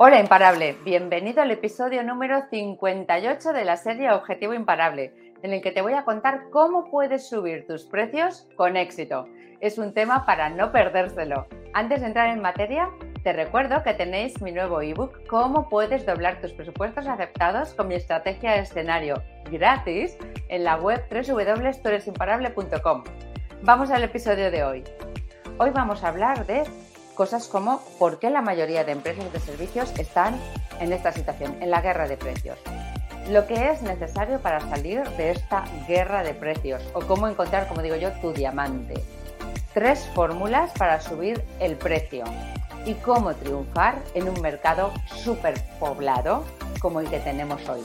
Hola Imparable, bienvenido al episodio número 58 de la serie Objetivo Imparable, en el que te voy a contar cómo puedes subir tus precios con éxito. Es un tema para no perdérselo. Antes de entrar en materia, te recuerdo que tenéis mi nuevo ebook Cómo puedes doblar tus presupuestos aceptados con mi estrategia de escenario gratis en la web www.toresimparable.com. Vamos al episodio de hoy. Hoy vamos a hablar de cosas como por qué la mayoría de empresas de servicios están en esta situación, en la guerra de precios. Lo que es necesario para salir de esta guerra de precios o cómo encontrar, como digo yo, tu diamante. Tres fórmulas para subir el precio y cómo triunfar en un mercado súper poblado como el que tenemos hoy.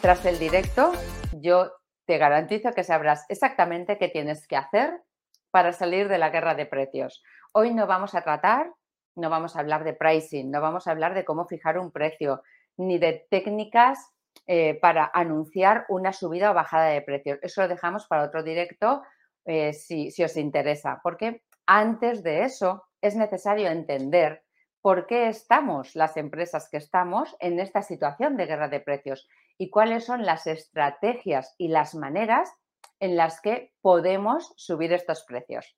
Tras el directo, yo te garantizo que sabrás exactamente qué tienes que hacer para salir de la guerra de precios. Hoy no vamos a tratar, no vamos a hablar de pricing, no vamos a hablar de cómo fijar un precio, ni de técnicas eh, para anunciar una subida o bajada de precios. Eso lo dejamos para otro directo eh, si, si os interesa, porque antes de eso es necesario entender por qué estamos las empresas que estamos en esta situación de guerra de precios y cuáles son las estrategias y las maneras en las que podemos subir estos precios.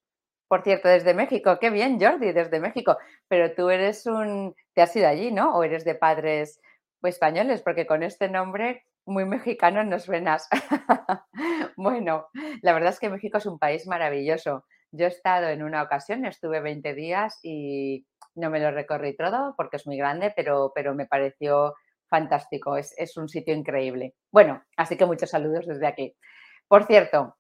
Por cierto, desde México, qué bien, Jordi, desde México. Pero tú eres un, te has ido allí, ¿no? O eres de padres españoles, porque con este nombre muy mexicano nos suenas. bueno, la verdad es que México es un país maravilloso. Yo he estado en una ocasión, estuve 20 días y no me lo recorrí todo porque es muy grande, pero, pero me pareció fantástico, es, es un sitio increíble. Bueno, así que muchos saludos desde aquí. Por cierto,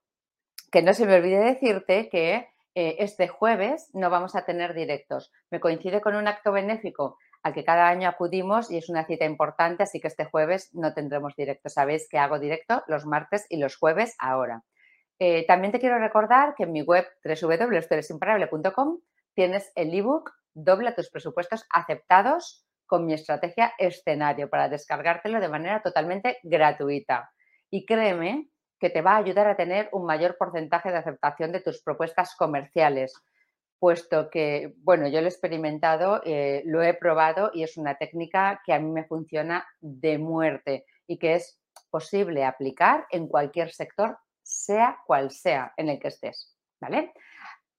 que no se me olvide decirte que eh, este jueves no vamos a tener directos. Me coincide con un acto benéfico al que cada año acudimos y es una cita importante, así que este jueves no tendremos directo. Sabéis que hago directo los martes y los jueves ahora. Eh, también te quiero recordar que en mi web www.eresimparable.com tienes el ebook Dobla tus presupuestos aceptados con mi estrategia escenario para descargártelo de manera totalmente gratuita. Y créeme que te va a ayudar a tener un mayor porcentaje de aceptación de tus propuestas comerciales, puesto que, bueno, yo lo he experimentado, eh, lo he probado y es una técnica que a mí me funciona de muerte y que es posible aplicar en cualquier sector, sea cual sea en el que estés, ¿vale?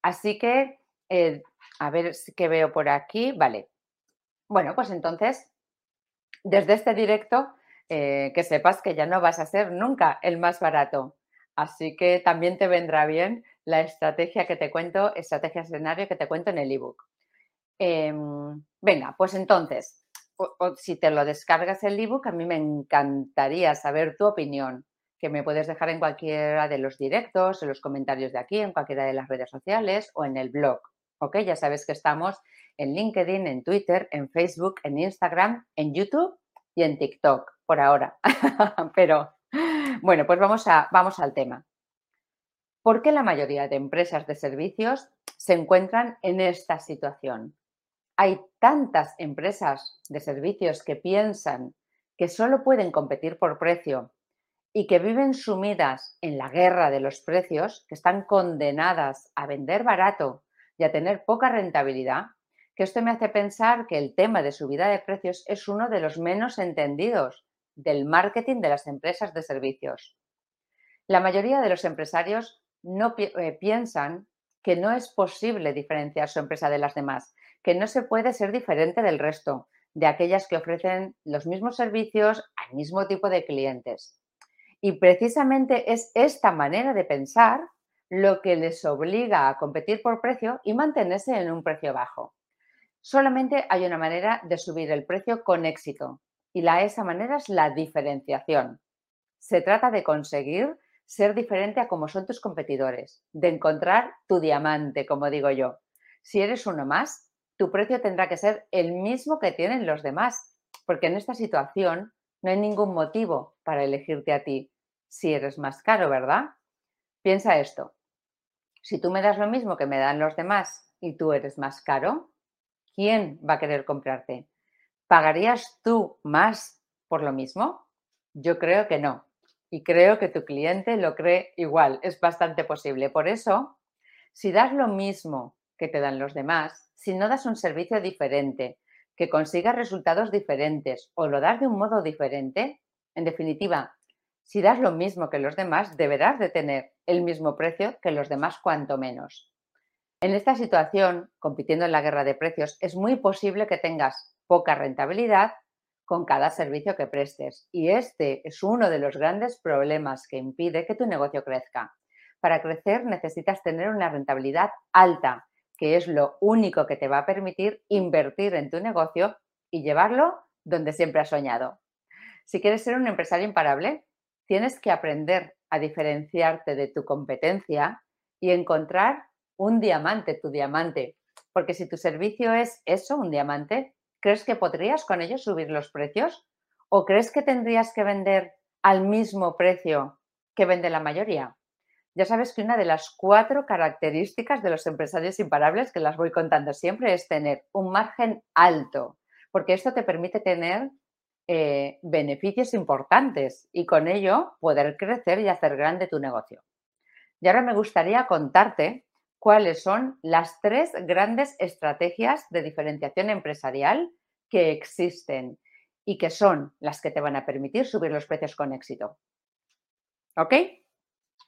Así que, eh, a ver qué veo por aquí, vale. Bueno, pues entonces, desde este directo eh, que sepas que ya no vas a ser nunca el más barato. Así que también te vendrá bien la estrategia que te cuento, estrategia escenario que te cuento en el ebook. Em, venga, pues entonces, si te lo descargas el ebook, a mí me encantaría saber tu opinión, que me puedes dejar en cualquiera de los directos, en los comentarios de aquí, en cualquiera de las redes sociales o en el blog. ¿Ok? Ya sabes que estamos en LinkedIn, en Twitter, en Facebook, en Instagram, en YouTube y en TikTok por ahora. Pero bueno, pues vamos, a, vamos al tema. ¿Por qué la mayoría de empresas de servicios se encuentran en esta situación? Hay tantas empresas de servicios que piensan que solo pueden competir por precio y que viven sumidas en la guerra de los precios, que están condenadas a vender barato y a tener poca rentabilidad, que esto me hace pensar que el tema de subida de precios es uno de los menos entendidos del marketing de las empresas de servicios. La mayoría de los empresarios no eh, piensan que no es posible diferenciar su empresa de las demás, que no se puede ser diferente del resto, de aquellas que ofrecen los mismos servicios al mismo tipo de clientes. Y precisamente es esta manera de pensar lo que les obliga a competir por precio y mantenerse en un precio bajo. Solamente hay una manera de subir el precio con éxito, y la, esa manera es la diferenciación. Se trata de conseguir ser diferente a como son tus competidores, de encontrar tu diamante, como digo yo. Si eres uno más, tu precio tendrá que ser el mismo que tienen los demás, porque en esta situación no hay ningún motivo para elegirte a ti si eres más caro, ¿verdad? Piensa esto. Si tú me das lo mismo que me dan los demás y tú eres más caro, ¿quién va a querer comprarte? ¿Pagarías tú más por lo mismo? Yo creo que no. Y creo que tu cliente lo cree igual. Es bastante posible. Por eso, si das lo mismo que te dan los demás, si no das un servicio diferente, que consigas resultados diferentes o lo das de un modo diferente, en definitiva, si das lo mismo que los demás, deberás de tener el mismo precio que los demás cuanto menos. En esta situación, compitiendo en la guerra de precios, es muy posible que tengas poca rentabilidad con cada servicio que prestes. Y este es uno de los grandes problemas que impide que tu negocio crezca. Para crecer necesitas tener una rentabilidad alta, que es lo único que te va a permitir invertir en tu negocio y llevarlo donde siempre has soñado. Si quieres ser un empresario imparable, tienes que aprender a diferenciarte de tu competencia y encontrar un diamante, tu diamante. Porque si tu servicio es eso, un diamante, ¿crees que podrías con ello subir los precios? ¿O crees que tendrías que vender al mismo precio que vende la mayoría? Ya sabes que una de las cuatro características de los empresarios imparables, que las voy contando siempre, es tener un margen alto, porque esto te permite tener eh, beneficios importantes y con ello poder crecer y hacer grande tu negocio. Y ahora me gustaría contarte cuáles son las tres grandes estrategias de diferenciación empresarial que existen y que son las que te van a permitir subir los precios con éxito. ¿Ok?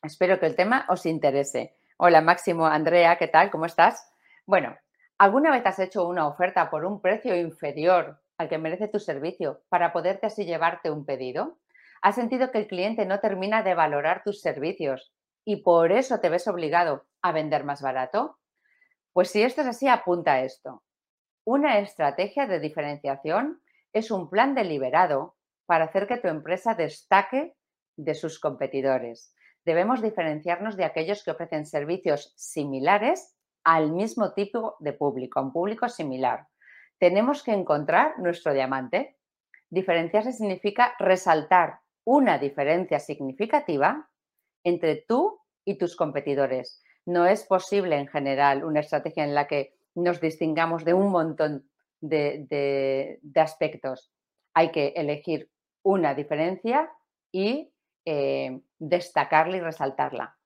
Espero que el tema os interese. Hola Máximo, Andrea, ¿qué tal? ¿Cómo estás? Bueno, ¿alguna vez has hecho una oferta por un precio inferior al que merece tu servicio para poderte así llevarte un pedido? ¿Has sentido que el cliente no termina de valorar tus servicios y por eso te ves obligado a vender más barato? Pues si esto es así, apunta esto. Una estrategia de diferenciación es un plan deliberado para hacer que tu empresa destaque de sus competidores debemos diferenciarnos de aquellos que ofrecen servicios similares al mismo tipo de público, a un público similar. Tenemos que encontrar nuestro diamante. Diferenciarse significa resaltar una diferencia significativa entre tú y tus competidores. No es posible en general una estrategia en la que nos distingamos de un montón de, aspectos. Hay que elegir una diferencia y eh, destacarla y resaltarla.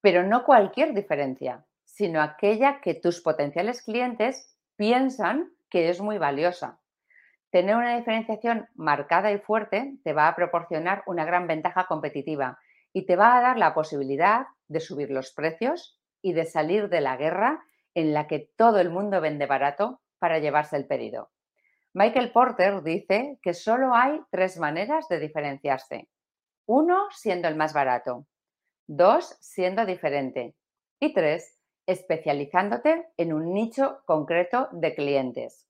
Pero no cualquier diferencia, sino aquella que tus potenciales clientes piensan que es muy valiosa. Tener una diferenciación marcada y fuerte te va a proporcionar una gran ventaja competitiva y te va a dar la posibilidad de subir los precios y de salir de la guerra en la que todo el mundo vende barato para llevarse el pedido. Michael Porter dice que solo hay tres maneras de diferenciarse. Uno, siendo el más barato. Dos, siendo diferente. Y tres, especializándote en un nicho concreto de clientes.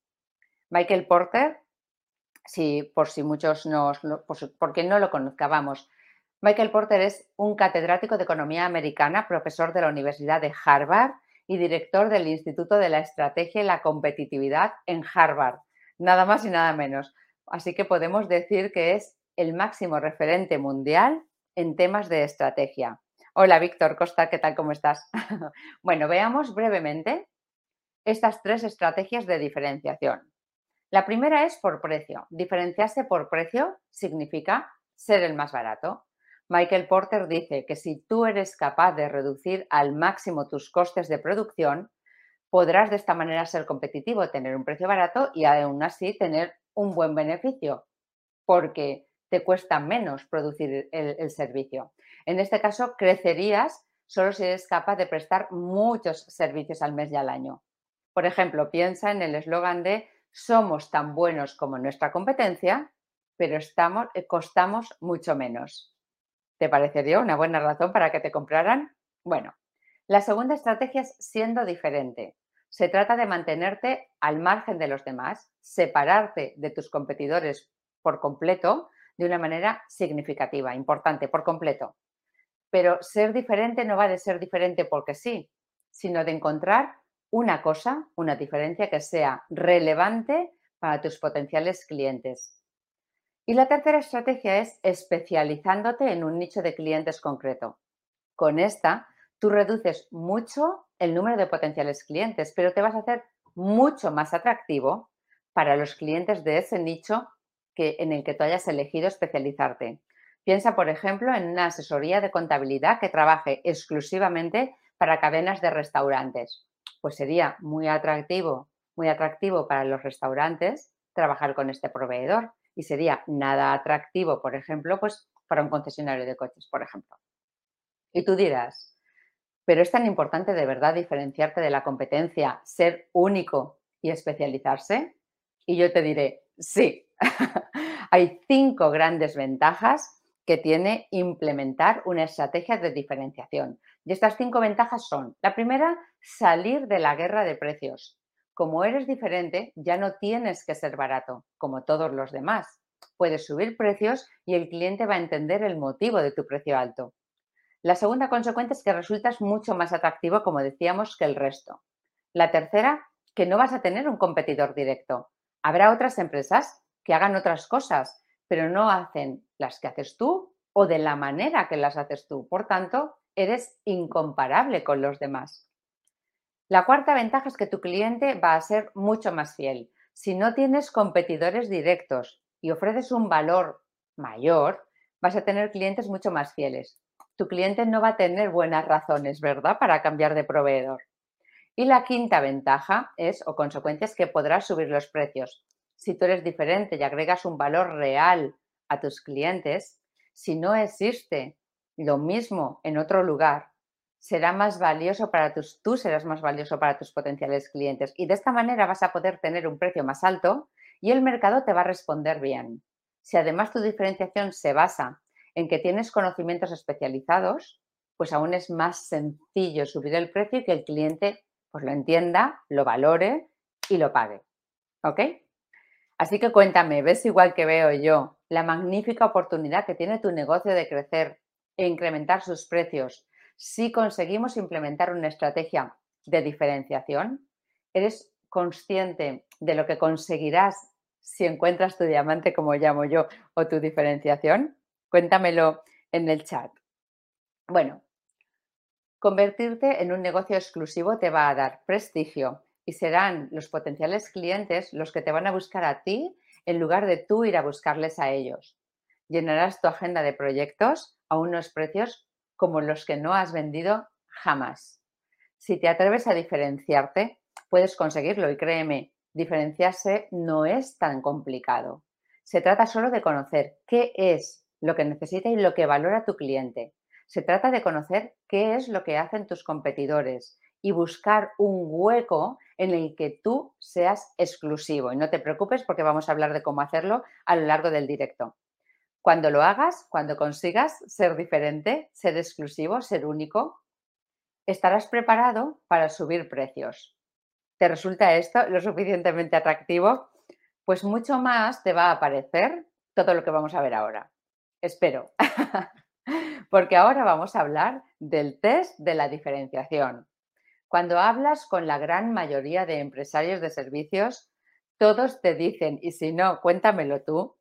Michael Porter, si, por si muchos no, porque no lo conozcábamos, Michael Porter es un catedrático de Economía Americana, profesor de la Universidad de Harvard y director del Instituto de la Estrategia y la Competitividad en Harvard. Nada más y nada menos. Así que podemos decir que es el máximo referente mundial en temas de estrategia. Hola, Víctor Costa, ¿qué tal? ¿Cómo estás? bueno, veamos brevemente estas tres estrategias de diferenciación. La primera es por precio. Diferenciarse por precio significa ser el más barato. Michael Porter dice que si tú eres capaz de reducir al máximo tus costes de producción, podrás de esta manera ser competitivo, tener un precio barato y aún así tener un buen beneficio, porque te cuesta menos producir el, servicio. En este caso, crecerías solo si eres capaz de prestar muchos servicios al mes y al año. Por ejemplo, piensa en el eslogan de somos tan buenos como nuestra competencia, pero estamos, eh, costamos mucho menos. ¿Te parecería una buena razón para que te compraran? Bueno, la segunda estrategia es siendo diferente. Se trata de mantenerte al margen de los demás, separarte de tus competidores por completo de una manera significativa, importante, por completo. Pero ser diferente no va de ser diferente porque sí, sino de encontrar una cosa, una diferencia que sea relevante para tus potenciales clientes. Y la tercera estrategia es especializándote en un nicho de clientes concreto. Con esta, tú reduces mucho el número de potenciales clientes, pero te vas a hacer mucho más atractivo para los clientes de ese nicho que, en el que tú hayas elegido especializarte. Piensa, por ejemplo, en una asesoría de contabilidad que trabaje exclusivamente para cadenas de restaurantes. Pues sería muy atractivo muy atractivo para los restaurantes trabajar con este proveedor y sería nada atractivo, por ejemplo, pues para un concesionario de coches, por ejemplo. Y tú dirás, pero es tan importante de verdad diferenciarte de la competencia, ser único y especializarse. Y yo te diré, sí, hay cinco grandes ventajas que tiene implementar una estrategia de diferenciación. Y estas cinco ventajas son, la primera, salir de la guerra de precios. Como eres diferente, ya no tienes que ser barato, como todos los demás. Puedes subir precios y el cliente va a entender el motivo de tu precio alto. La segunda consecuencia es que resultas mucho más atractivo, como decíamos, que el resto. La tercera, que no vas a tener un competidor directo. Habrá otras empresas que hagan otras cosas, pero no hacen las que haces tú o de la manera que las haces tú. Por tanto, eres incomparable con los demás. La cuarta ventaja es que tu cliente va a ser mucho más fiel. Si no tienes competidores directos y ofreces un valor mayor, vas a tener clientes mucho más fieles. Tu cliente no va a tener buenas razones, ¿verdad?, para cambiar de proveedor. Y la quinta ventaja es, o consecuencia, es que podrás subir los precios. Si tú eres diferente y agregas un valor real a tus clientes, si no existe lo mismo en otro lugar, será más valioso para tus, tú serás más valioso para tus potenciales clientes. Y de esta manera vas a poder tener un precio más alto y el mercado te va a responder bien. Si además tu diferenciación se basa en que tienes conocimientos especializados, pues aún es más sencillo subir el precio y que el cliente pues lo entienda, lo valore y lo pague. ¿Ok? Así que cuéntame, ¿ves igual que veo yo la magnífica oportunidad que tiene tu negocio de crecer e incrementar sus precios si conseguimos implementar una estrategia de diferenciación? ¿Eres consciente de lo que conseguirás si encuentras tu diamante, como llamo yo, o tu diferenciación? Cuéntamelo en el chat. Bueno, convertirte en un negocio exclusivo te va a dar prestigio, y serán los potenciales clientes los que te van a buscar a ti en lugar de tú ir a buscarles a ellos. Llenarás tu agenda de proyectos a unos precios como los que no has vendido jamás. Si te atreves a diferenciarte, puedes conseguirlo y créeme, diferenciarse no es tan complicado. Se trata solo de conocer qué es lo que necesita y lo que valora tu cliente. Se trata de conocer qué es lo que hacen tus competidores y buscar un hueco en el que tú seas exclusivo. Y no te preocupes porque vamos a hablar de cómo hacerlo a lo largo del directo. Cuando lo hagas, cuando consigas ser diferente, ser exclusivo, ser único, estarás preparado para subir precios. ¿Te resulta esto lo suficientemente atractivo? Pues mucho más te va a aparecer todo lo que vamos a ver ahora. Espero. Porque ahora vamos a hablar del test de la diferenciación. Cuando hablas con la gran mayoría de empresarios de servicios, todos te dicen, y si no, cuéntamelo tú,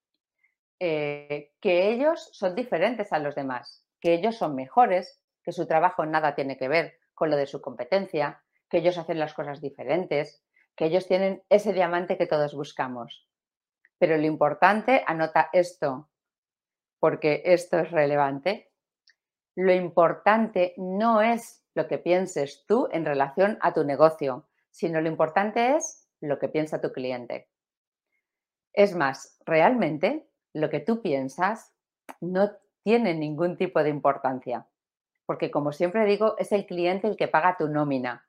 eh, que ellos son diferentes a los demás, que ellos son mejores, que su trabajo nada tiene que ver con lo de su competencia, que ellos hacen las cosas diferentes, que ellos tienen ese diamante que todos buscamos. Pero lo importante, anota esto, porque esto es relevante, lo importante no es lo que pienses tú en relación a tu negocio, sino lo importante es lo que piensa tu cliente. Es más, realmente lo que tú piensas no tiene ningún tipo de importancia, porque como siempre digo, es el cliente el que paga tu nómina.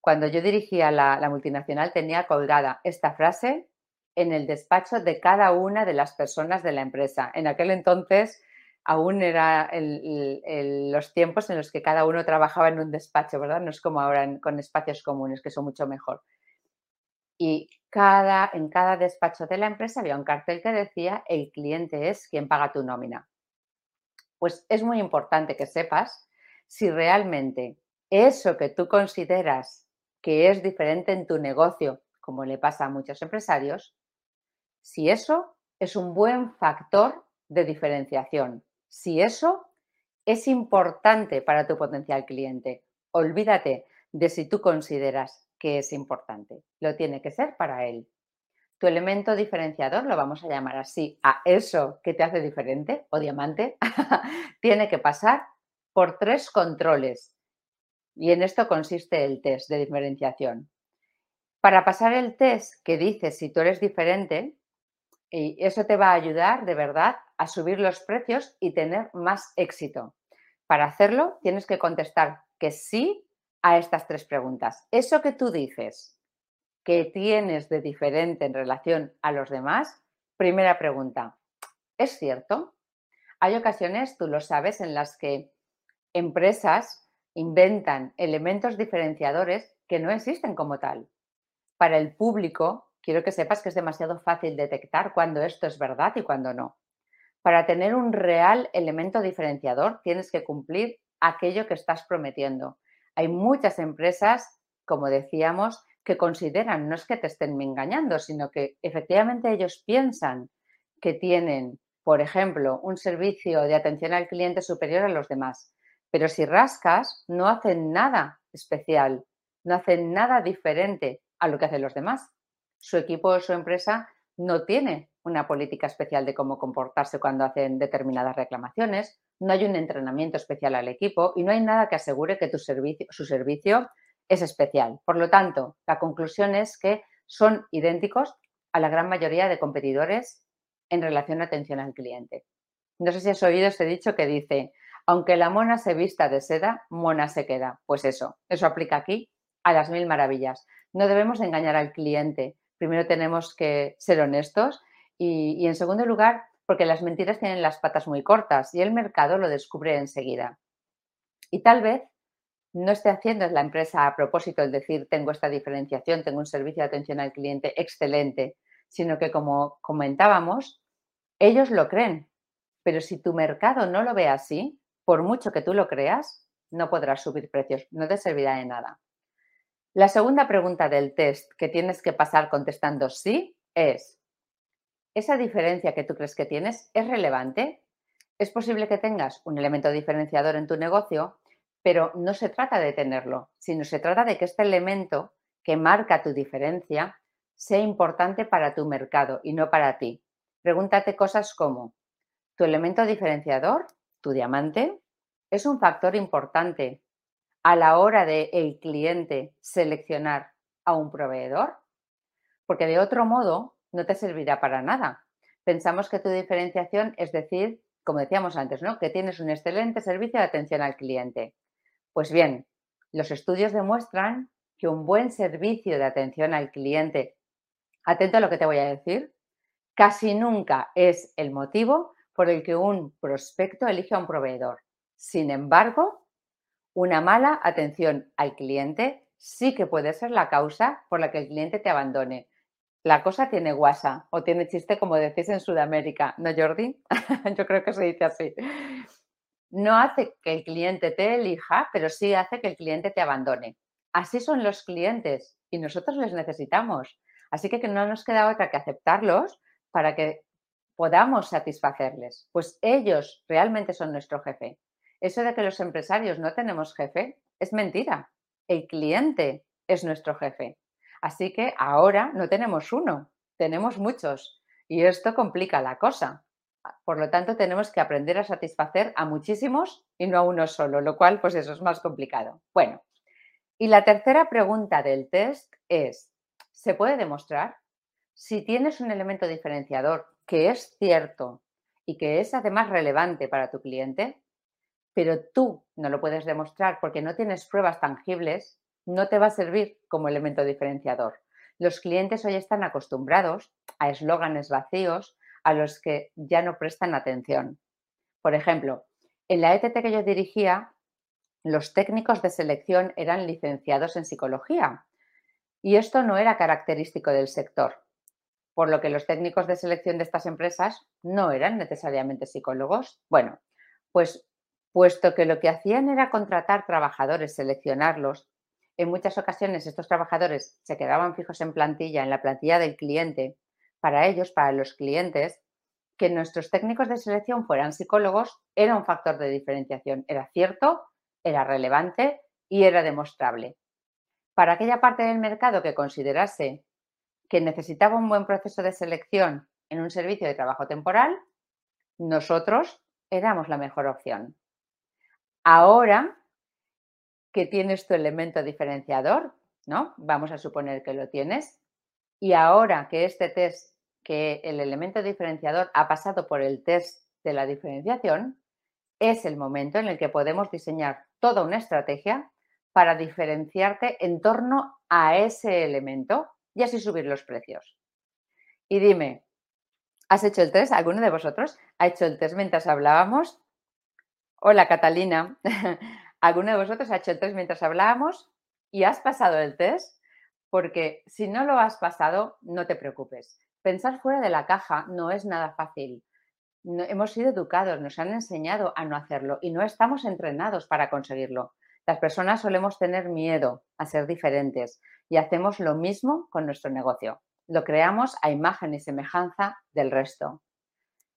Cuando yo dirigía la, la multinacional tenía colgada esta frase en el despacho de cada una de las personas de la empresa. En aquel entonces aún era los tiempos en los que cada uno trabajaba en un despacho, ¿verdad? No es como ahora con espacios comunes, que son mucho mejor. Y cada, en cada despacho de la empresa había un cartel que decía, el cliente es quien paga tu nómina. Pues es muy importante que sepas si realmente eso que tú consideras que es diferente en tu negocio, como le pasa a muchos empresarios, si eso es un buen factor de diferenciación si eso es importante para tu potencial cliente. Olvídate de si tú consideras que es importante. Lo tiene que ser para él. Tu elemento diferenciador, lo vamos a llamar así, a eso que te hace diferente o diamante, tiene que pasar por tres controles. Y en esto consiste el test de diferenciación. Para pasar el test que dice si tú eres diferente, y eso te va a ayudar de verdad a subir los precios y tener más éxito. Para hacerlo, tienes que contestar que sí a estas tres preguntas. Eso que tú dices que tienes de diferente en relación a los demás, primera pregunta, ¿es cierto? Hay ocasiones, tú lo sabes, en las que empresas inventan elementos diferenciadores que no existen como tal. Para el público, quiero que sepas que es demasiado fácil detectar cuando esto es verdad y cuando no. Para tener un real elemento diferenciador, tienes que cumplir aquello que estás prometiendo. Hay muchas empresas, como decíamos, que consideran, no es que te estén engañando, sino que efectivamente ellos piensan que tienen, por ejemplo, un servicio de atención al cliente superior a los demás. Pero si rascas, no hacen nada especial, no hacen nada diferente a lo que hacen los demás. Su equipo o su empresa no tiene una política especial de cómo comportarse cuando hacen determinadas reclamaciones, no hay un entrenamiento especial al equipo y no hay nada que asegure que tu servicio, su servicio es especial. Por lo tanto, la conclusión es que son idénticos a la gran mayoría de competidores en relación a atención al cliente. No sé si has oído este dicho que dice, aunque la mona se vista de seda, mona se queda. Pues eso, eso aplica aquí a las mil maravillas. No debemos engañar al cliente. Primero tenemos que ser honestos y, en segundo lugar, porque las mentiras tienen las patas muy cortas y el mercado lo descubre enseguida. Y tal vez no esté haciendo la empresa a propósito el decir tengo esta diferenciación, tengo un servicio de atención al cliente excelente, sino que como comentábamos, ellos lo creen. Pero si tu mercado no lo ve así, por mucho que tú lo creas, no podrás subir precios, no te servirá de nada. La segunda pregunta del test que tienes que pasar contestando sí es, ¿esa diferencia que tú crees que tienes es relevante? Es posible que tengas un elemento diferenciador en tu negocio, pero no se trata de tenerlo, sino se trata de que este elemento que marca tu diferencia sea importante para tu mercado y no para ti. Pregúntate cosas como, ¿tu elemento diferenciador, tu diamante, es un factor importante a la hora de el cliente seleccionar a un proveedor? Porque de otro modo no te servirá para nada. Pensamos que tu diferenciación es decir, como decíamos antes, ¿no? que tienes un excelente servicio de atención al cliente. Pues bien, los estudios demuestran que un buen servicio de atención al cliente, atento a lo que te voy a decir, casi nunca es el motivo por el que un prospecto elige a un proveedor. Sin embargo, una mala atención al cliente sí que puede ser la causa por la que el cliente te abandone. La cosa tiene guasa o tiene chiste, como decís en Sudamérica, ¿no, Jordi? Yo creo que se dice así. No hace que el cliente te elija, pero sí hace que el cliente te abandone. Así son los clientes y nosotros les necesitamos. Así que no nos queda otra que aceptarlos para que podamos satisfacerles. Pues ellos realmente son nuestro jefe. Eso de que los empresarios no tenemos jefe es mentira. El cliente es nuestro jefe. Así que ahora no tenemos uno, tenemos muchos. Y esto complica la cosa. Por lo tanto, tenemos que aprender a satisfacer a muchísimos y no a uno solo, lo cual, pues eso es más complicado. Bueno, y la tercera pregunta del test es, ¿se puede demostrar si tienes un elemento diferenciador que es cierto y que es además relevante para tu cliente? pero tú no lo puedes demostrar porque no tienes pruebas tangibles, no te va a servir como elemento diferenciador. Los clientes hoy están acostumbrados a eslóganes vacíos a los que ya no prestan atención. Por ejemplo, en la ETT que yo dirigía, los técnicos de selección eran licenciados en psicología y esto no era característico del sector, por lo que los técnicos de selección de estas empresas no eran necesariamente psicólogos. Bueno, pues puesto que lo que hacían era contratar trabajadores, seleccionarlos. En muchas ocasiones estos trabajadores se quedaban fijos en plantilla, en la plantilla del cliente. Para ellos, para los clientes, que nuestros técnicos de selección fueran psicólogos era un factor de diferenciación. Era cierto, era relevante y era demostrable. Para aquella parte del mercado que considerase que necesitaba un buen proceso de selección en un servicio de trabajo temporal, nosotros éramos la mejor opción. Ahora que tienes tu elemento diferenciador, ¿no? Vamos a suponer que lo tienes. Y ahora que este test, que el elemento diferenciador ha pasado por el test de la diferenciación, es el momento en el que podemos diseñar toda una estrategia para diferenciarte en torno a ese elemento y así subir los precios. Y dime, ¿has hecho el test? ¿Alguno de vosotros ha hecho el test mientras hablábamos? Hola Catalina, ¿alguno de vosotros ha hecho el test mientras hablábamos y has pasado el test? Porque si no lo has pasado, no te preocupes. Pensar fuera de la caja no es nada fácil. hemos sido educados, nos han enseñado a no hacerlo y no estamos entrenados para conseguirlo. Las personas solemos tener miedo a ser diferentes y hacemos lo mismo con nuestro negocio. Lo creamos a imagen y semejanza del resto.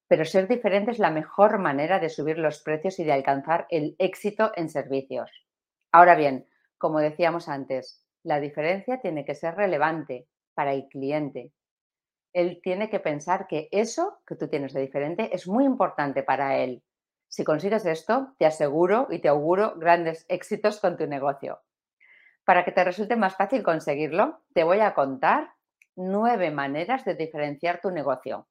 Pero ser diferente es la mejor manera de subir los precios y de alcanzar el éxito en servicios. Ahora bien, como decíamos antes, la diferencia tiene que ser relevante para el cliente. Él tiene que pensar que eso que tú tienes de diferente es muy importante para él si consigues esto, te aseguro y te auguro grandes éxitos con tu negocio. Para que te resulte más fácil conseguirlo, te voy a contar nueve maneras de diferenciar tu negocio.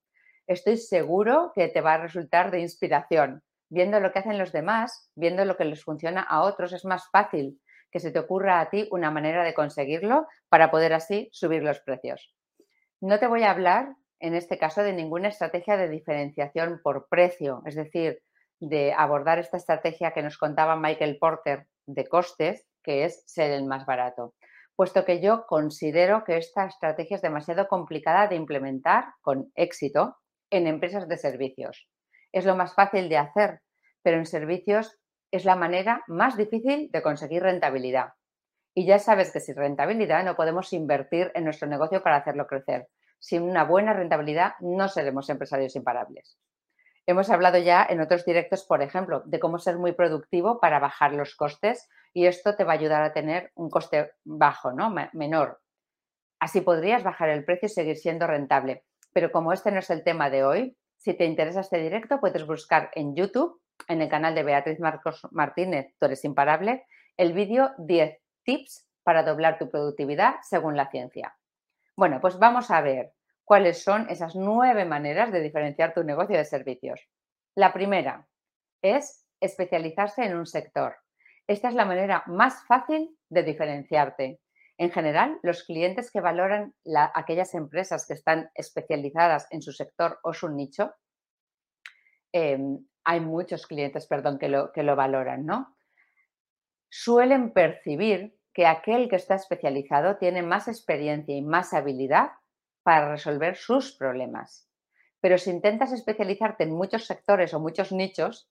Estoy seguro que te va a resultar de inspiración. Viendo lo que hacen los demás, viendo lo que les funciona a otros, es más fácil que se te ocurra a ti una manera de conseguirlo para poder así subir los precios. No te voy a hablar, en este caso, de ninguna estrategia de diferenciación por precio, es decir, de abordar esta estrategia que nos contaba Michael Porter de costes, que es ser el más barato, puesto que yo considero que esta estrategia es demasiado complicada de implementar con éxito en empresas de servicios. Es lo más fácil de hacer, pero en servicios es la manera más difícil de conseguir rentabilidad. Y ya sabes que sin rentabilidad no podemos invertir en nuestro negocio para hacerlo crecer. Sin una buena rentabilidad no seremos empresarios imparables. Hemos hablado ya en otros directos, por ejemplo, de cómo ser muy productivo para bajar los costes y esto te va a ayudar a tener un coste bajo, ¿no? menor. Así podrías bajar el precio y seguir siendo rentable. Pero como este no es el tema de hoy, si te interesa este directo, puedes buscar en YouTube, en el canal de Beatriz Marcos Martínez, Tú eres imparable, el vídeo 10 tips para doblar tu productividad según la ciencia. Bueno, pues vamos a ver cuáles son esas nueve maneras de diferenciar tu negocio de servicios. La primera es especializarse en un sector. Esta es la manera más fácil de diferenciarte. En general, los clientes que valoran aquellas empresas que están especializadas en su sector o su nicho, em, hay muchos clientes, perdón, que lo, que lo valoran, ¿no? Suelen percibir que aquel que está especializado tiene más experiencia y más habilidad para resolver sus problemas. Pero si intentas especializarte en muchos sectores o muchos nichos,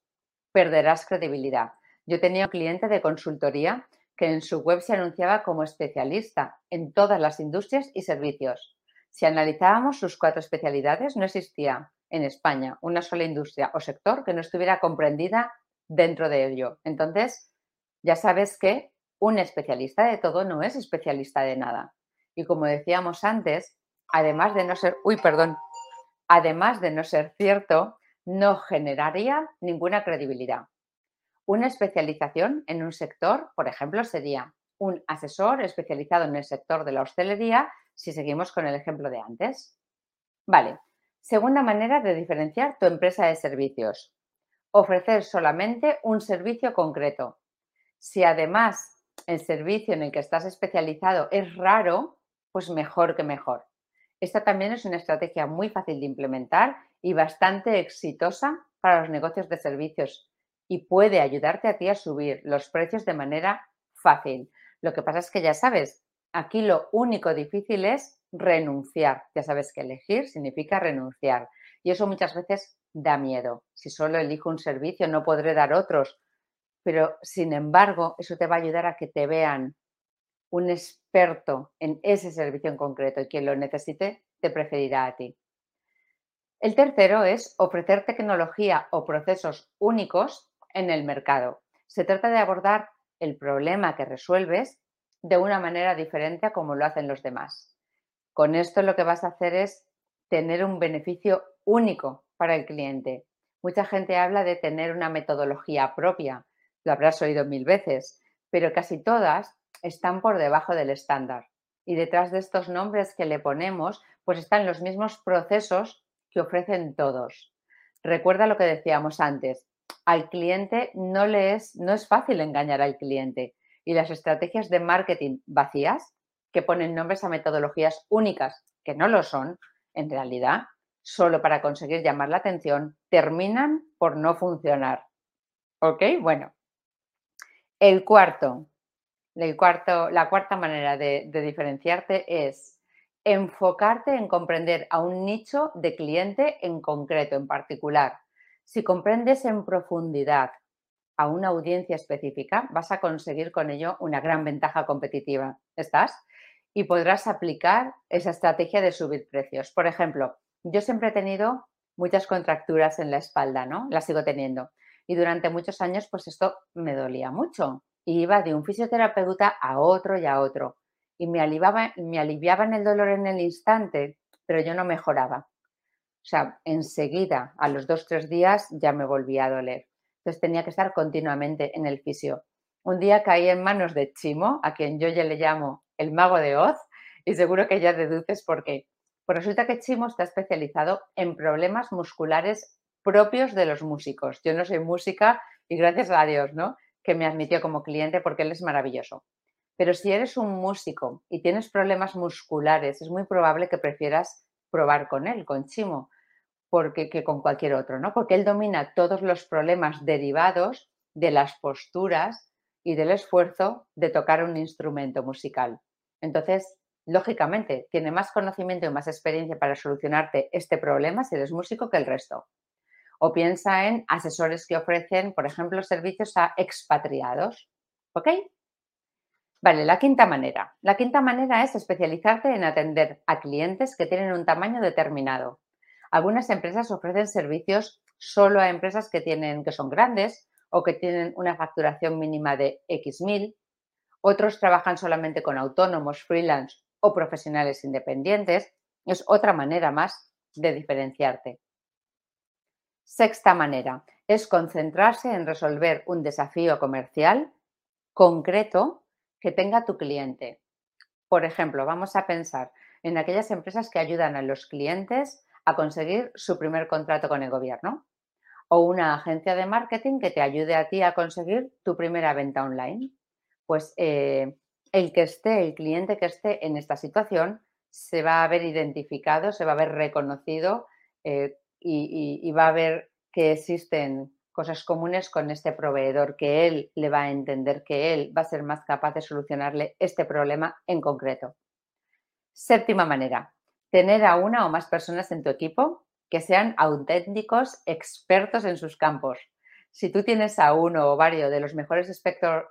perderás credibilidad. Yo tenía un cliente de consultoría que en su web se anunciaba como especialista en todas las industrias y servicios. Si analizábamos sus cuatro especialidades, no existía en España una sola industria o sector que no estuviera comprendida dentro de ello. Entonces, ya sabes que un especialista de todo no es especialista de nada. Y como decíamos antes, además de no ser, uy, perdón, además de no ser cierto, no generaría ninguna credibilidad. Una especialización en un sector, por ejemplo, sería un asesor especializado en el sector de la hostelería, si seguimos con el ejemplo de antes. Vale, segunda manera de diferenciar tu empresa de servicios. Ofrecer solamente un servicio concreto. Si además el servicio en el que estás especializado es raro, pues mejor que mejor. Esta también es una estrategia muy fácil de implementar y bastante exitosa para los negocios de servicios y puede ayudarte a ti a subir los precios de manera fácil. Lo que pasa es que ya sabes, aquí lo único difícil es renunciar. Ya sabes que elegir significa renunciar y eso muchas veces da miedo. Si solo elijo un servicio no podré dar otros, pero sin embargo eso te va a ayudar a que te vean un experto en ese servicio en concreto y quien lo necesite te preferirá a ti. El tercero es ofrecer tecnología o procesos únicos en el mercado. Se trata de abordar el problema que resuelves de una manera diferente a como lo hacen los demás. Con esto lo que vas a hacer es tener un beneficio único para el cliente. Mucha gente habla de tener una metodología propia, lo habrás oído mil veces, pero casi todas están por debajo del estándar. Y detrás de estos nombres que le ponemos, pues están los mismos procesos que ofrecen todos. Recuerda lo que decíamos antes, al cliente no le es, no es fácil engañar al cliente y las estrategias de marketing vacías que ponen nombres a metodologías únicas que no lo son, en realidad, solo para conseguir llamar la atención, terminan por no funcionar. ¿Ok? Bueno. El cuarto, el cuarto la cuarta manera de, de diferenciarte es enfocarte en comprender a un nicho de cliente en concreto, en particular. Si comprendes en profundidad a una audiencia específica, vas a conseguir con ello una gran ventaja competitiva. ¿Estás? Y podrás aplicar esa estrategia de subir precios. Por ejemplo, yo siempre he tenido muchas contracturas en la espalda, ¿no? Las sigo teniendo. Y durante muchos años, pues esto me dolía mucho. Y iba de un fisioterapeuta a otro y a otro. Y me, me aliviaban el dolor en el instante, pero yo no mejoraba. O sea, enseguida, a los dos, tres días, ya me volvía a doler. Entonces tenía que estar continuamente en el fisio. Un día caí en manos de Chimo, a quien yo ya le llamo el mago de Oz, y seguro que ya deduces por qué. Pues resulta que Chimo está especializado en problemas musculares propios de los músicos. Yo no soy música y gracias a Dios, ¿no? Que me admitió como cliente porque él es maravilloso. Pero si eres un músico y tienes problemas musculares, es muy probable que prefieras probar con él, con Chimo, porque que con cualquier otro, ¿no? Porque él domina todos los problemas derivados de las posturas y del esfuerzo de tocar un instrumento musical. Entonces, lógicamente, tiene más conocimiento y más experiencia para solucionarte este problema si eres músico que el resto. O piensa en asesores que ofrecen, por ejemplo, servicios a expatriados. ¿Ok? Vale, la quinta manera. La quinta manera es especializarte en atender a clientes que tienen un tamaño determinado. Algunas empresas ofrecen servicios solo a empresas que, tienen, que son grandes o que tienen una facturación mínima de X mil. Otros trabajan solamente con autónomos, freelance o profesionales independientes. Es otra manera más de diferenciarte. Sexta manera es concentrarse en resolver un desafío comercial concreto que tenga tu cliente. Por ejemplo, vamos a pensar en aquellas empresas que ayudan a los clientes a conseguir su primer contrato con el gobierno o una agencia de marketing que te ayude a ti a conseguir tu primera venta online. Pues eh, el que esté, el cliente que esté en esta situación, se va a ver identificado, se va a ver reconocido eh, y, va a ver que existen cosas comunes con este proveedor, que él le va a entender, que él va a ser más capaz de solucionarle este problema en concreto. Séptima manera, tener a una o más personas en tu equipo que sean auténticos expertos en sus campos. Si tú tienes a uno o varios de los mejores expertos,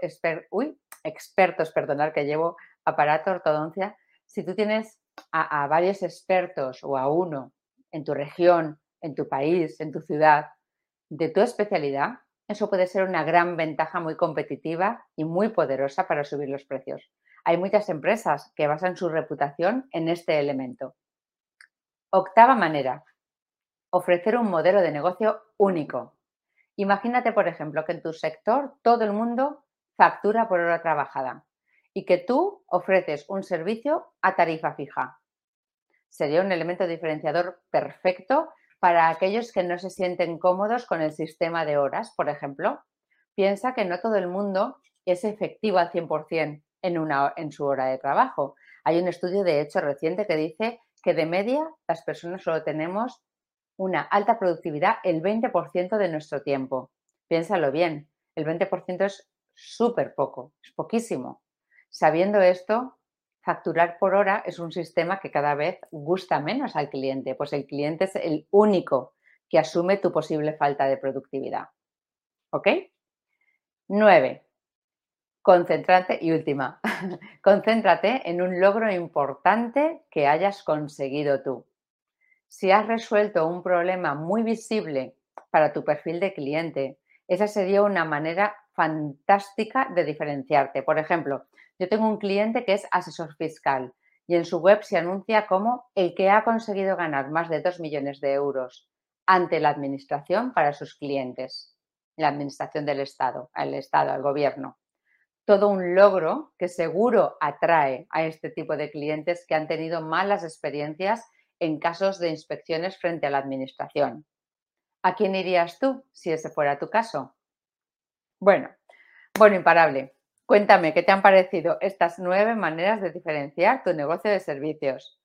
perdonar que llevo aparato, ortodoncia, si tú tienes a, a varios expertos o a uno en tu región, en tu país, en tu ciudad, de tu especialidad, eso puede ser una gran ventaja muy competitiva y muy poderosa para subir los precios. Hay muchas empresas que basan su reputación en este elemento. Octava manera, ofrecer un modelo de negocio único. Imagínate, por ejemplo, que en tu sector todo el mundo factura por hora trabajada y que tú ofreces un servicio a tarifa fija. Sería un elemento diferenciador perfecto para aquellos que no se sienten cómodos con el sistema de horas, por ejemplo. Piensa que no todo el mundo es efectivo al 100% en, una, en su hora de trabajo. Hay un estudio, de hecho, reciente que dice que de media las personas solo tenemos una alta productividad el 20% de nuestro tiempo. Piénsalo bien, el 20% es súper poco, es poquísimo. Sabiendo esto, facturar por hora es un sistema que cada vez gusta menos al cliente, pues el cliente es el único que asume tu posible falta de productividad. ¿Ok? 9. Concéntrate, y última, concéntrate en un logro importante que hayas conseguido tú. Si has resuelto un problema muy visible para tu perfil de cliente, esa sería una manera fantástica de diferenciarte. Por ejemplo, yo tengo un cliente que es asesor fiscal y en su web se anuncia como el que ha conseguido ganar más de 2 millones de euros ante la administración para sus clientes, la administración del Estado, al Estado, al gobierno. todo un logro que seguro atrae a este tipo de clientes que han tenido malas experiencias en casos de inspecciones frente a la administración. ¿A quién irías tú si ese fuera tu caso? Bueno, bueno, imparable. Cuéntame, ¿qué te han parecido estas nueve maneras de diferenciar tu negocio de servicios?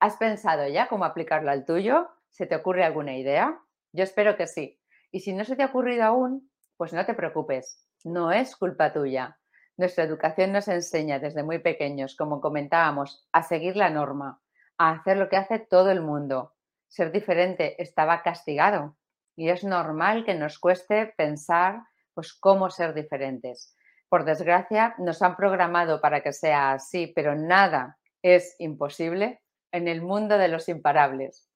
¿Has pensado ya cómo aplicarlo al tuyo? ¿Se te ocurre alguna idea? Yo espero que sí. Y si no se te ha ocurrido aún, pues no te preocupes, no es culpa tuya. Nuestra educación nos enseña desde muy pequeños, como comentábamos, a seguir la norma, a hacer lo que hace todo el mundo. Ser diferente estaba castigado y es normal que nos cueste pensar pues cómo ser diferentes. Por desgracia, nos han programado para que sea así, pero nada es imposible en el mundo de los imparables.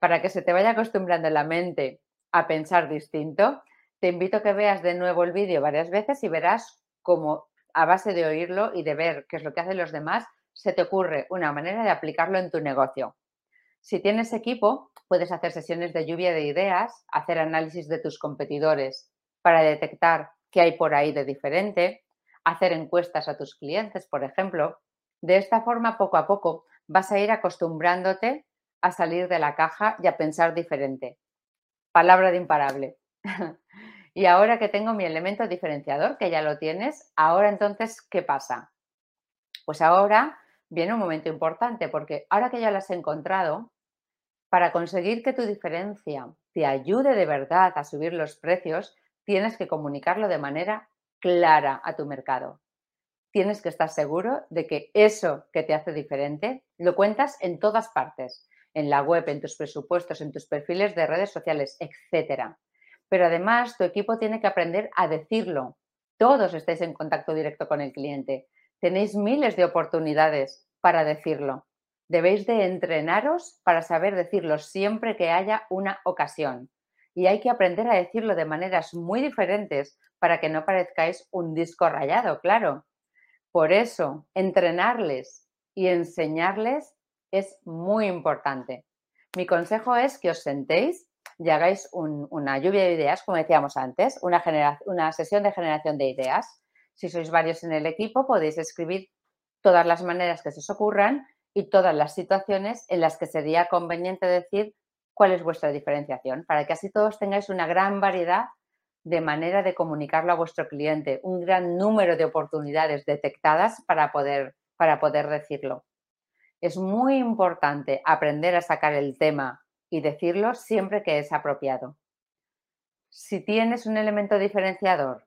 Para que se te vaya acostumbrando la mente a pensar distinto, te invito a que veas de nuevo el vídeo varias veces y verás cómo a base de oírlo y de ver qué es lo que hacen los demás, se te ocurre una manera de aplicarlo en tu negocio. Si tienes equipo, puedes hacer sesiones de lluvia de ideas, hacer análisis de tus competidores para detectar qué hay por ahí de diferente, hacer encuestas a tus clientes, por ejemplo. De esta forma, poco a poco, vas a ir acostumbrándote a salir de la caja y a pensar diferente. Palabra de imparable. y ahora que tengo mi elemento diferenciador, que ya lo tienes, ahora entonces, ¿qué pasa? Pues ahora viene un momento importante porque ahora que ya lo has encontrado, para conseguir que tu diferencia te ayude de verdad a subir los precios, tienes que comunicarlo de manera clara a tu mercado. Tienes que estar seguro de que eso que te hace diferente lo cuentas en todas partes, en la web, en tus presupuestos, en tus perfiles de redes sociales, etcétera. Pero además tu equipo tiene que aprender a decirlo. Todos estáis en contacto directo con el cliente. Tenéis miles de oportunidades para decirlo. Debéis de entrenaros para saber decirlo siempre que haya una ocasión. Y hay que aprender a decirlo de maneras muy diferentes para que no parezcáis un disco rayado, claro. Por eso, entrenarles y enseñarles es muy importante. Mi consejo es que os sentéis y hagáis una lluvia de ideas, como decíamos antes, una, una sesión de generación de ideas. Si sois varios en el equipo, podéis escribir todas las maneras que se os ocurran y todas las situaciones en las que sería conveniente decir cuál es vuestra diferenciación, para que así todos tengáis una gran variedad de manera de comunicarlo a vuestro cliente, un gran número de oportunidades detectadas para poder, para poder decirlo. Es muy importante aprender a sacar el tema y decirlo siempre que es apropiado. Si tienes un elemento diferenciador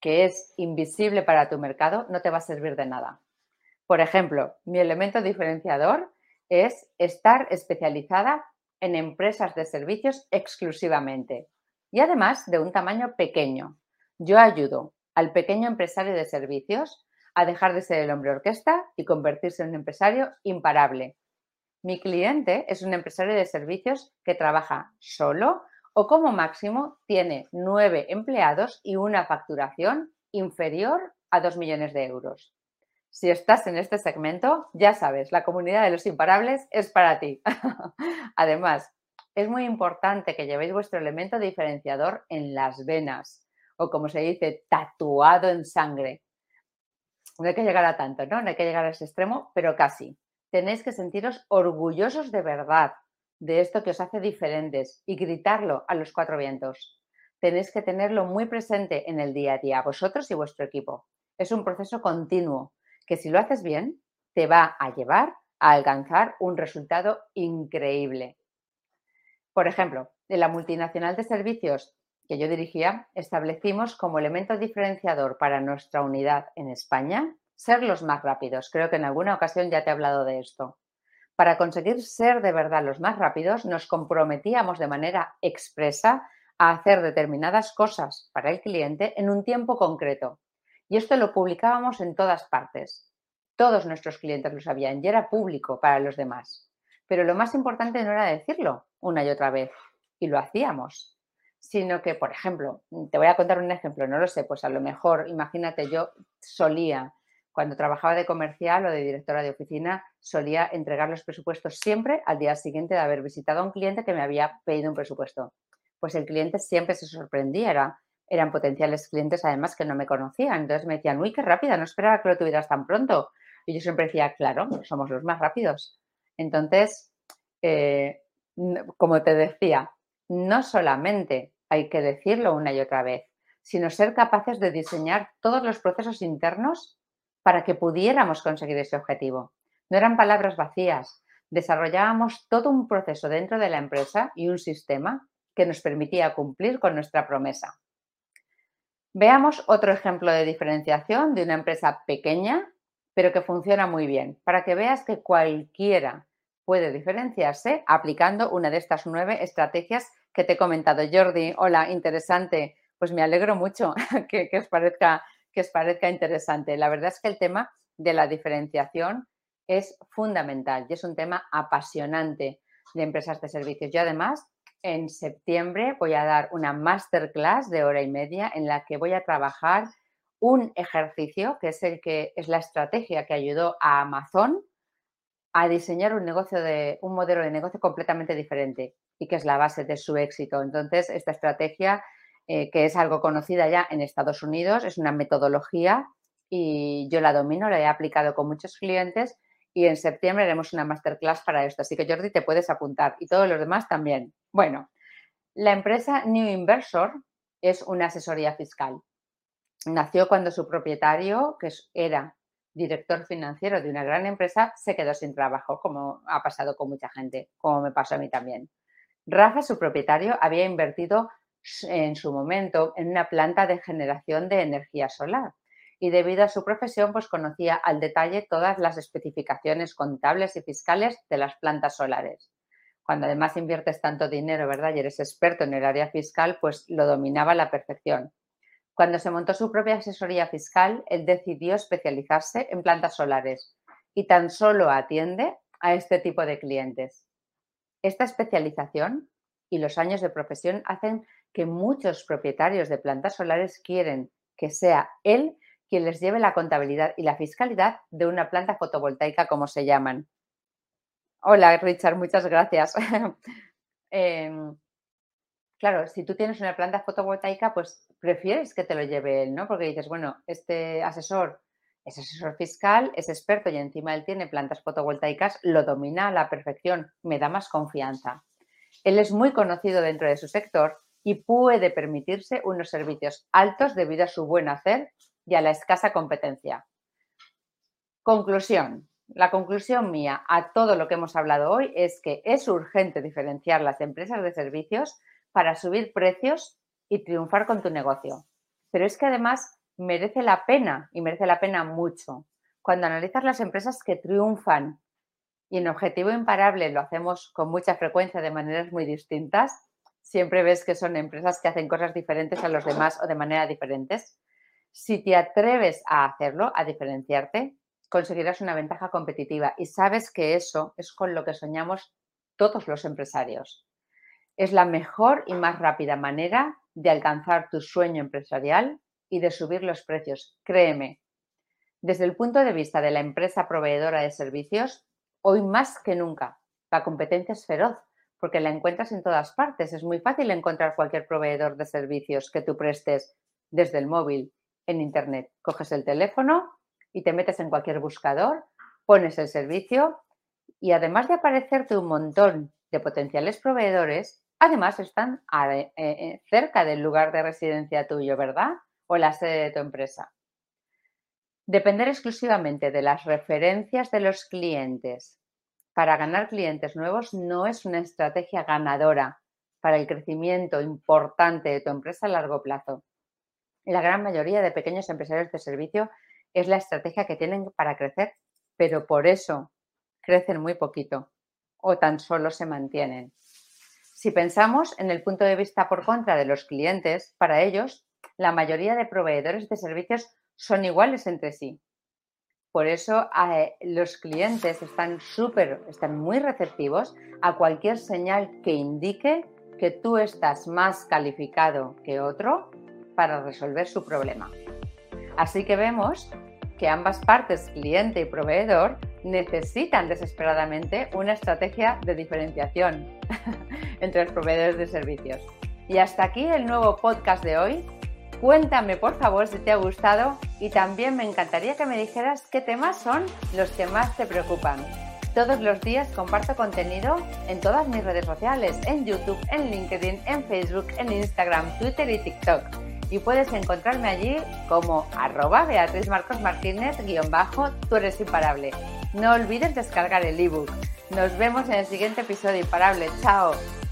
que es invisible para tu mercado, no te va a servir de nada. Por ejemplo, mi elemento diferenciador es estar especializada en empresas de servicios exclusivamente y además de un tamaño pequeño. Yo ayudo al pequeño empresario de servicios a dejar de ser el hombre orquesta y convertirse en un empresario imparable. Mi cliente es un empresario de servicios que trabaja solo o como máximo tiene nueve empleados y una facturación inferior a dos millones de euros. Si estás en este segmento, ya sabes, la comunidad de los imparables es para ti. Además, es muy importante que llevéis vuestro elemento diferenciador en las venas o como se dice, tatuado en sangre. No hay que llegar a tanto, ¿no? No hay que llegar a ese extremo, pero casi. Tenéis que sentiros orgullosos de verdad de esto que os hace diferentes y gritarlo a los cuatro vientos. Tenéis que tenerlo muy presente en el día a día, vosotros y vuestro equipo. Es un proceso continuo que si lo haces bien, te va a llevar a alcanzar un resultado increíble. Por ejemplo, en la multinacional de servicios que yo dirigía, establecimos como elemento diferenciador para nuestra unidad en España ser los más rápidos. Creo que en alguna ocasión ya te he hablado de esto. Para conseguir ser de verdad los más rápidos, nos comprometíamos de manera expresa a hacer determinadas cosas para el cliente en un tiempo concreto. Y esto lo publicábamos en todas partes. Todos nuestros clientes lo sabían y era público para los demás. Pero lo más importante no era decirlo una y otra vez, y lo hacíamos, sino que, por ejemplo, te voy a contar un ejemplo, no lo sé, pues a lo mejor, imagínate, yo solía, cuando trabajaba de comercial o de directora de oficina, solía entregar los presupuestos siempre al día siguiente de haber visitado a un cliente que me había pedido un presupuesto. Pues el cliente siempre se sorprendía, era, eran potenciales clientes además que no me conocían. Entonces me decían, uy, qué rápida, no esperaba que lo tuvieras tan pronto. Y yo siempre decía, claro, somos los más rápidos. Entonces, eh, como te decía, no solamente hay que decirlo una y otra vez, sino ser capaces de diseñar todos los procesos internos para que pudiéramos conseguir ese objetivo. No eran palabras vacías, desarrollábamos todo un proceso dentro de la empresa y un sistema que nos permitía cumplir con nuestra promesa. Veamos otro ejemplo de diferenciación de una empresa pequeña, pero que funciona muy bien, para que veas que cualquiera puede diferenciarse aplicando una de estas nueve estrategias que te he comentado. Jordi, hola, interesante. Pues me alegro mucho que, os parezca, que os parezca interesante. La verdad es que el tema de la diferenciación es fundamental y es un tema apasionante de empresas de servicios. Yo además en septiembre voy a dar una masterclass de hora y media en la que voy a trabajar un ejercicio que es el que es la estrategia que ayudó a Amazon a diseñar un negocio de un modelo de negocio completamente diferente y que es la base de su éxito. Entonces, esta estrategia eh, que es algo conocida ya en Estados Unidos, es una metodología y yo la domino, la he aplicado con muchos clientes y en septiembre haremos una masterclass para esto. Así que Jordi, te puedes apuntar y todos los demás también. Bueno, la empresa New Inversor es una asesoría fiscal. Nació cuando su propietario, que era director financiero de una gran empresa, se quedó sin trabajo, como ha pasado con mucha gente, como me pasó a mí también. Rafa, su propietario, había invertido en su momento en una planta de generación de energía solar y debido a su profesión pues conocía al detalle todas las especificaciones contables y fiscales de las plantas solares. Cuando además inviertes tanto dinero, ¿verdad? Y eres experto en el área fiscal, pues lo dominaba a la perfección. Cuando se montó su propia asesoría fiscal, él decidió especializarse en plantas solares y tan solo atiende a este tipo de clientes. Esta especialización y los años de profesión hacen que muchos propietarios de plantas solares quieren que sea él quien les lleve la contabilidad y la fiscalidad de una planta fotovoltaica, como se llaman. Hola, Richard, muchas gracias. Em, claro, si tú tienes una planta fotovoltaica, pues prefieres que te lo lleve él, ¿no? Porque dices, bueno, este asesor es asesor fiscal, es experto y encima él tiene plantas fotovoltaicas, lo domina a la perfección, me da más confianza. Él es muy conocido dentro de su sector y puede permitirse unos servicios altos debido a su buen hacer y a la escasa competencia. Conclusión. La conclusión mía a todo lo que hemos hablado hoy es que es urgente diferenciar las empresas de servicios para subir precios y triunfar con tu negocio. Pero es que además merece la pena y merece la pena mucho. Cuando analizas las empresas que triunfan y en objetivo imparable lo hacemos con mucha frecuencia de maneras muy distintas, siempre ves que son empresas que hacen cosas diferentes a los demás o de manera diferentes. Si te atreves a hacerlo, a diferenciarte, conseguirás una ventaja competitiva y sabes que eso es con lo que soñamos todos los empresarios. Es la mejor y más rápida manera de alcanzar tu sueño empresarial y de subir los precios. Créeme, desde el punto de vista de la empresa proveedora de servicios, hoy más que nunca, la competencia es feroz porque la encuentras en todas partes. Es muy fácil encontrar cualquier proveedor de servicios que tú prestes desde el móvil en Internet. Coges el teléfono y te metes en cualquier buscador, pones el servicio y además de aparecerte un montón de potenciales proveedores, además están eh, eh, cerca del lugar de residencia tuyo, ¿verdad? O la sede de tu empresa. Depender exclusivamente de las referencias de los clientes para ganar clientes nuevos no es una estrategia ganadora para el crecimiento importante de tu empresa a largo plazo la gran mayoría de pequeños empresarios de servicio es la estrategia que tienen para crecer, pero por eso crecen muy poquito o tan solo se mantienen. Si pensamos en el punto de vista por contra de los clientes, para ellos la mayoría de proveedores de servicios son iguales entre sí. Por eso eh, los clientes están súper, están muy receptivos a cualquier señal que indique que tú estás más calificado que otro para resolver su problema. Así que vemos que ambas partes, cliente y proveedor, necesitan desesperadamente una estrategia de diferenciación entre los proveedores de servicios. Y hasta aquí el nuevo podcast de hoy. Cuéntame por favor si te ha gustado y también me encantaría que me dijeras qué temas son los que más te preocupan. Todos los días comparto contenido en todas mis redes sociales, en YouTube, en LinkedIn, en Facebook, en Instagram, Twitter y TikTok. Y puedes encontrarme allí como arroba Beatriz Marcos Martínez guion bajo, tú eres imparable. No olvides descargar el ebook. Nos vemos en el siguiente episodio imparable. Chao.